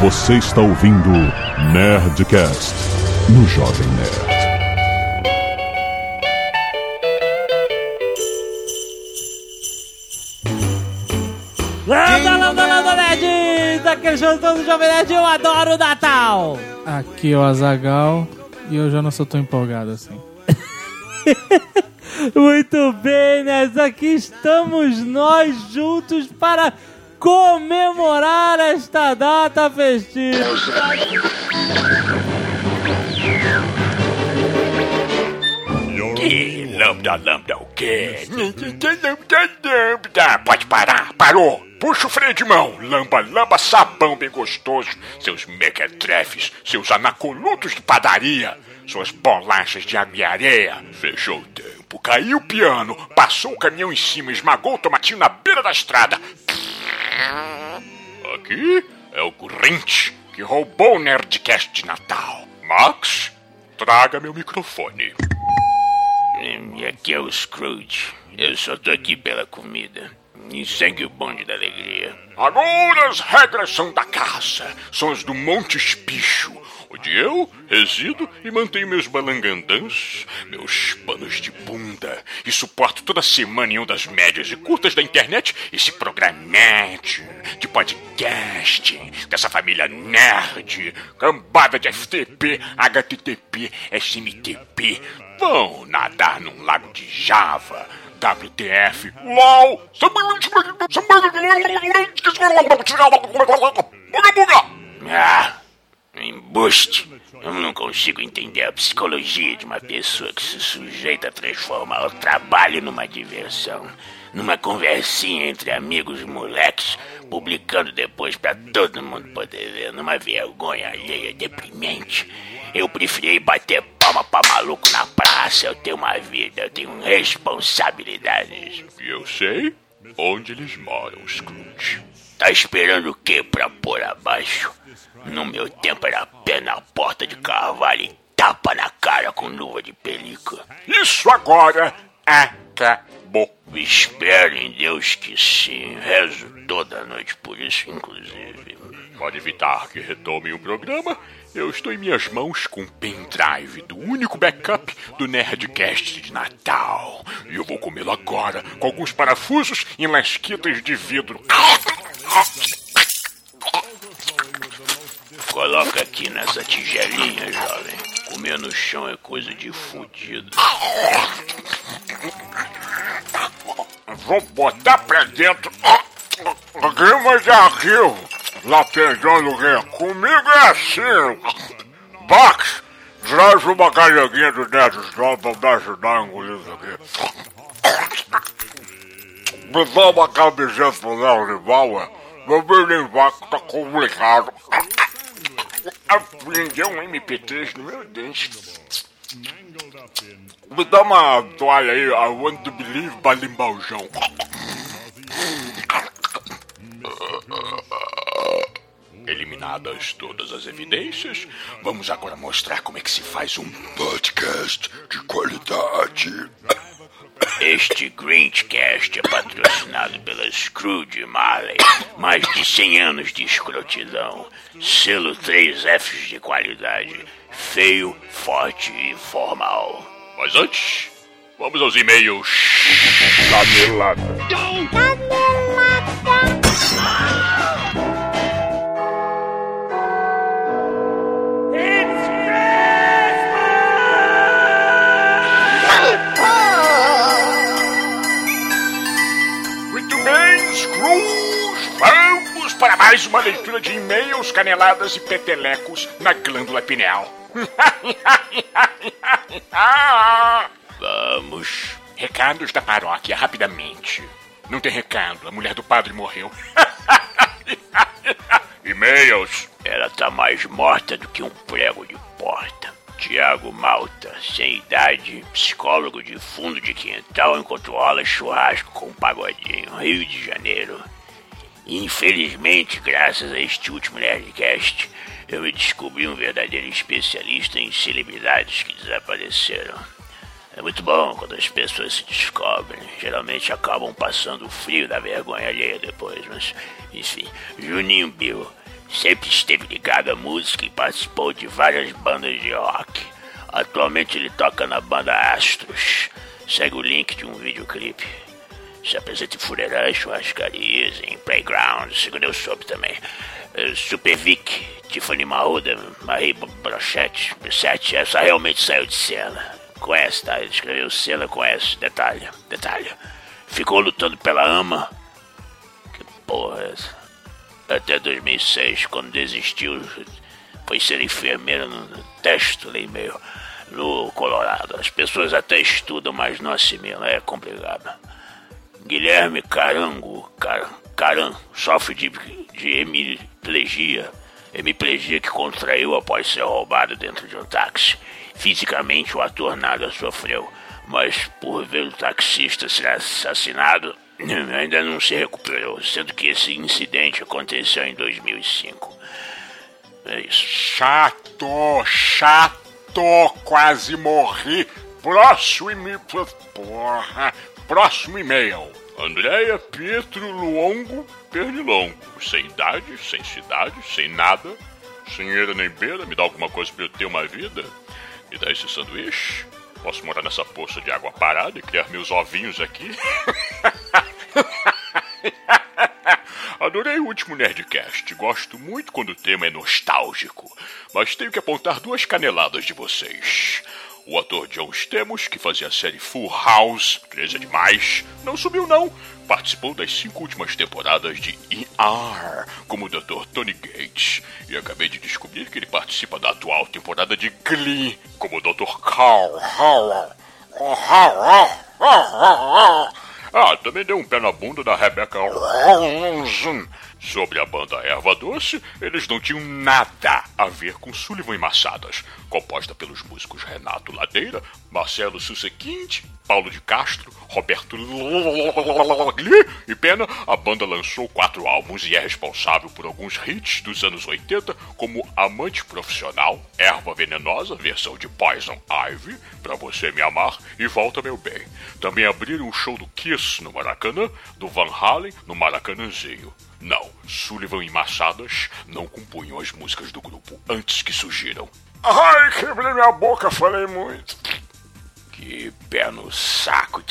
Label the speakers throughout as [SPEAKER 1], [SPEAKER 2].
[SPEAKER 1] Você está ouvindo Nerdcast no Jovem Nerd.
[SPEAKER 2] Landa, landa, landa, nerds! Aqui é o do Jovem Nerd, eu adoro o Natal!
[SPEAKER 3] Aqui é o Azagal e eu já não sou tão empolgado assim.
[SPEAKER 2] Muito bem, nerds, aqui estamos nós juntos para comemorar esta data festiva.
[SPEAKER 4] Que lambda, lambda o quê? Lambda, lambda. Pode parar, parou. Puxa o freio de mão, lamba, lamba, sabão bem gostoso. Seus mequetrefes, seus anacolutos de padaria, suas bolachas de ame-areia. Fechou o tempo, caiu o piano, passou o caminhão em cima, esmagou o tomatinho na beira da estrada. Aqui é o Grinch que roubou o Nerdcast de Natal. Max, traga meu microfone.
[SPEAKER 5] E aqui é o Scrooge. Eu só tô aqui pela comida. E segue o bonde da alegria.
[SPEAKER 4] Agora as regras são da casa, são as do Monte Espicho, onde eu resido e mantenho meus balangandãs, meus panos de bunda e suporto toda semana em ondas médias e curtas da internet esse programete de podcast dessa família nerd, cambada de FTP, HTTP, SMTP, vão nadar num lago de Java. WTF, LOL,
[SPEAKER 5] Ah, embuste. Eu não consigo entender a psicologia de uma pessoa que se sujeita a transformar o trabalho numa diversão. Numa conversinha entre amigos e moleques, publicando depois pra todo mundo poder ver, numa vergonha alheia deprimente. Eu preferi bater palma pra maluco na praça. Eu tenho uma vida, eu tenho responsabilidades.
[SPEAKER 4] E eu sei onde eles moram, Scrooge.
[SPEAKER 5] Tá esperando o quê pra pôr abaixo? No meu tempo era pé na porta de carvalho e tapa na cara com luva de pelica.
[SPEAKER 4] Isso agora acabou.
[SPEAKER 5] Espero em Deus que sim. Rezo toda noite por isso, inclusive.
[SPEAKER 4] Para evitar que retomem o programa, eu estou em minhas mãos com o pendrive do único backup do Nerdcast de Natal. E eu vou comê-lo agora, com alguns parafusos e lasquitas de vidro.
[SPEAKER 5] Coloca aqui nessa tigelinha, jovem. Comer no chão é coisa de fudido.
[SPEAKER 4] Vou botar pra dentro. É aqui? Lá pegando o? Comigo é assim. Bax, traz uma carreguinha do Neto Stone pra me ajudar a engolir isso aqui. Me dá uma camiseta pro Léo Rival, meu que tá complicado. Aprendeu um MP3 no meu dente. Me dá uma toalha aí, I want to believe, balimbaujão. Eliminadas todas as evidências, vamos agora mostrar como é que se faz um podcast de qualidade.
[SPEAKER 5] Este Grinchcast é patrocinado pela Scrooge Marley. Mais de 100 anos de escrotidão. Selo 3 Fs de qualidade. Feio, forte e formal.
[SPEAKER 4] Mas antes, vamos aos e-mails. Lameladas. Muito para mais uma leitura de e-mails, caneladas e petelecos na glândula pineal.
[SPEAKER 5] Vamos.
[SPEAKER 4] Recados da paróquia, rapidamente. Não tem recado, a mulher do padre morreu. E-mails.
[SPEAKER 5] Ela tá mais morta do que um prego de porta. Tiago Malta, sem idade, psicólogo de fundo de quintal enquanto rola churrasco com um pagodinho, Rio de Janeiro. Infelizmente, graças a este último Nerdcast, eu me descobri um verdadeiro especialista em celebridades que desapareceram. É muito bom quando as pessoas se descobrem. Geralmente acabam passando o frio da vergonha alheia depois, mas enfim. Juninho Bill, Sempre esteve ligado à música e participou de várias bandas de rock. Atualmente ele toca na banda Astros. Segue o link de um videoclipe. Se apresenta em fuleiras, churrascarias, em playgrounds, segundo eu soube também. Eh, Super Vic, Tiffany Mahuda, Marie Brochette, Brissette, essa realmente saiu de cena. Conhece, tá? Ele escreveu cena, conhece, detalhe, detalhe. Ficou lutando pela ama. Que porra é essa? Até 2006, quando desistiu, foi ser enfermeira no texto ali meio no Colorado. As pessoas até estudam, mas não assimilam, é complicado. Guilherme Carango, Car, Caran, sofre de, de hemiplegia, hemiplegia que contraiu após ser roubado dentro de um táxi. Fisicamente, o ator nada sofreu, mas por ver o taxista ser assassinado, ainda não se recuperou, sendo que esse incidente aconteceu em 2005. É isso.
[SPEAKER 4] Chato, chato, quase morri. Próximo e-mail. Porra. Próximo e-mail. Andréia Pietro Luongo Pernilongo. Sem idade, sem cidade, sem nada. Sem eira nem beira. Me dá alguma coisa pra eu ter uma vida? Me dá esse sanduíche? Posso morar nessa poça de água parada e criar meus ovinhos aqui? Adorei o último Nerdcast. Gosto muito quando o tema é nostálgico. Mas tenho que apontar duas caneladas de vocês. O ator John Stamos, que fazia a série Full House, 13 demais, não subiu não. Participou das cinco últimas temporadas de ER, como o Dr. Tony Gates. E acabei de descobrir que ele participa da atual temporada de Glee, como o Dr. Carl Howell. Ah, também deu um pé na bunda da Rebecca Ronson. Sobre a banda Erva Doce, eles não tinham nada a ver com Sullivan e Massadas, composta pelos músicos Renato Ladeira, Marcelo Susequinte, Paulo de Castro, Roberto Logli e Pena. A banda lançou quatro álbuns e é responsável por alguns hits dos anos 80, como Amante Profissional, Erva Venenosa, versão de Poison Ivy, Pra Você Me Amar e Volta Meu Bem. Também abriram o show do Kiss no Maracanã, do Van Halen no Maracanãzinho. Não, Sullivan e Massadas não compunham as músicas do grupo antes que surgiram. Ai, quebrei minha boca, falei muito. Que pé no saco.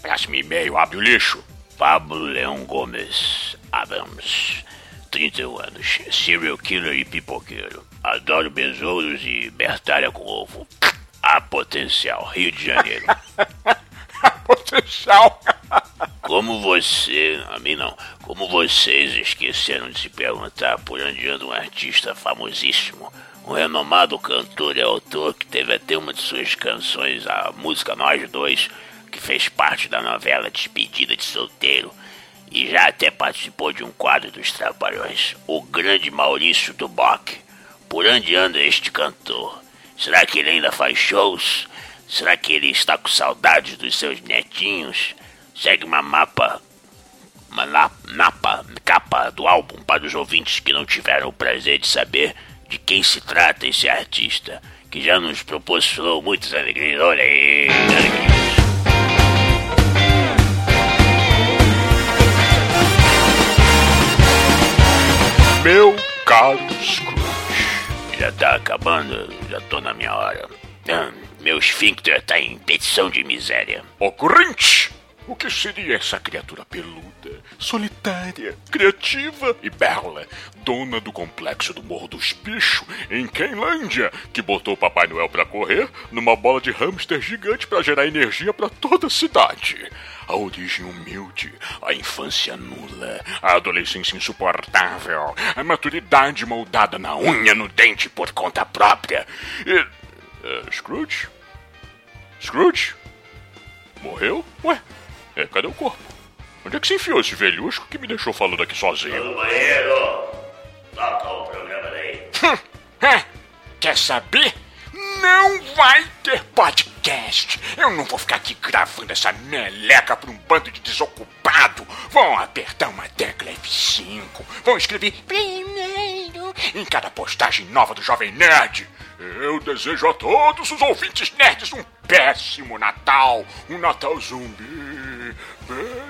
[SPEAKER 4] Próximo e-mail, abre o lixo.
[SPEAKER 5] Pablo Leão Gomes Adams, 31 anos, serial killer e pipoqueiro. Adoro besouros e bertalha com ovo. A potencial, Rio de Janeiro.
[SPEAKER 4] Potencial.
[SPEAKER 5] Como você, a mim não, como vocês esqueceram de se perguntar por onde anda um artista famosíssimo, um renomado cantor e autor que teve até uma de suas canções, a música Nós Dois, que fez parte da novela Despedida de Solteiro, e já até participou de um quadro dos Trapalhões, o grande Maurício Duboc. Por onde anda este cantor? Será que ele ainda faz shows? Será que ele está com saudades dos seus netinhos? Segue uma mapa, uma na- napa, capa do álbum para os ouvintes que não tiveram o prazer de saber de quem se trata esse artista, que já nos proporcionou muitas alegrias. Olha aí, alegrias.
[SPEAKER 4] Meu caro Scrooge.
[SPEAKER 5] Já tá acabando, já tô na minha hora. Ah, meu esfíncter tá em petição de miséria.
[SPEAKER 4] Ocorrente! O que seria essa criatura peluda, solitária, criativa e bela, dona do complexo do Morro dos Bichos, em Quenlândia, que botou o Papai Noel pra correr numa bola de hamster gigante pra gerar energia pra toda a cidade? A origem humilde, a infância nula, a adolescência insuportável, a maturidade moldada na unha no dente por conta própria. E. eh, Scrooge? Scrooge? Morreu? Ué, é, cadê o corpo? Onde é que se enfiou esse velhusco que me deixou falando aqui sozinho?
[SPEAKER 5] banheiro! Toca o programa daí.
[SPEAKER 4] Hã? Quer saber? Não vai ter podcast. Eu não vou ficar aqui gravando essa meleca pra um bando de desocupado. Vão apertar uma tecla F5. Vão escrever primeiro em cada postagem nova do Jovem Nerd. Eu desejo a todos os ouvintes nerds um péssimo Natal. Um Natal zumbi.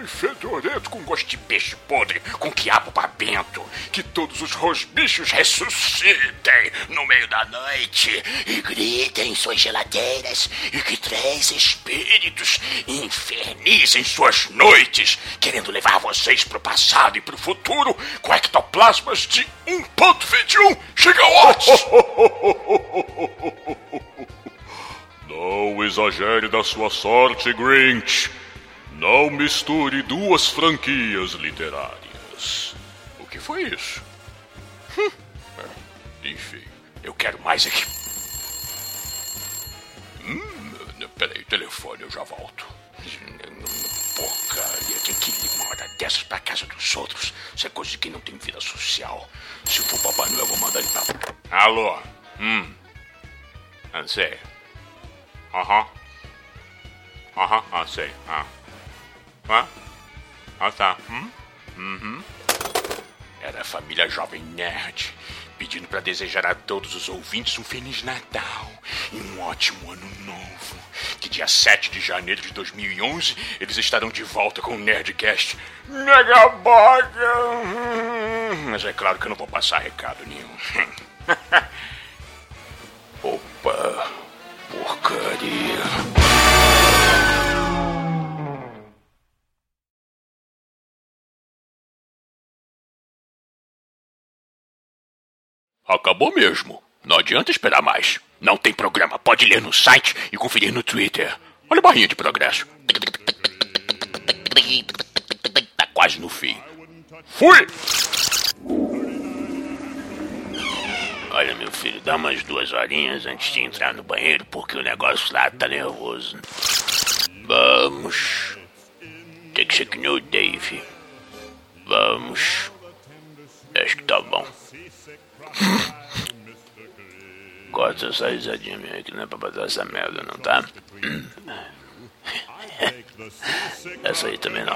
[SPEAKER 4] Fedorento, com gosto de peixe podre, com quiabo babento. Que todos os rosbichos ressuscitem no meio da noite e gritem em suas geladeiras e que três espíritos infernizem suas noites, querendo levar vocês pro passado e pro futuro com ectoplasmas de 1.21 gigawatts.
[SPEAKER 1] Não exagere da sua sorte, Grinch. Não misture duas franquias literárias.
[SPEAKER 4] O que foi isso? Hum. É, Enfim, eu quero mais aqui. Hum, peraí, telefone, eu já volto. Porcaria, quem que lhe manda dessas pra casa dos outros? Isso é coisa de quem não tem vida social. Se for Papai Noel, eu vou mandar ele pra... Alô? Hum. Não sei. Aham. Aham, ah, sei. Ah. Ah? Ah, tá. Hum? Uhum. Era a família Jovem Nerd, pedindo para desejar a todos os ouvintes um Feliz Natal e um ótimo Ano Novo. Que dia 7 de janeiro de 2011 eles estarão de volta com o Nerdcast Megaboga. Mas é claro que eu não vou passar recado nenhum. Acabou mesmo. Não adianta esperar mais. Não tem programa. Pode ler no site e conferir no Twitter. Olha a barrinha de progresso. Tá quase no fim. Fui! Olha, meu filho, dá umas duas horinhas antes de entrar no banheiro, porque o negócio lá tá nervoso. Vamos. Tem que ser que nem o Dave. Vamos. Acho que tá bom. Corta essa risadinha minha que não é pra botar essa merda, não tá? Essa aí também não.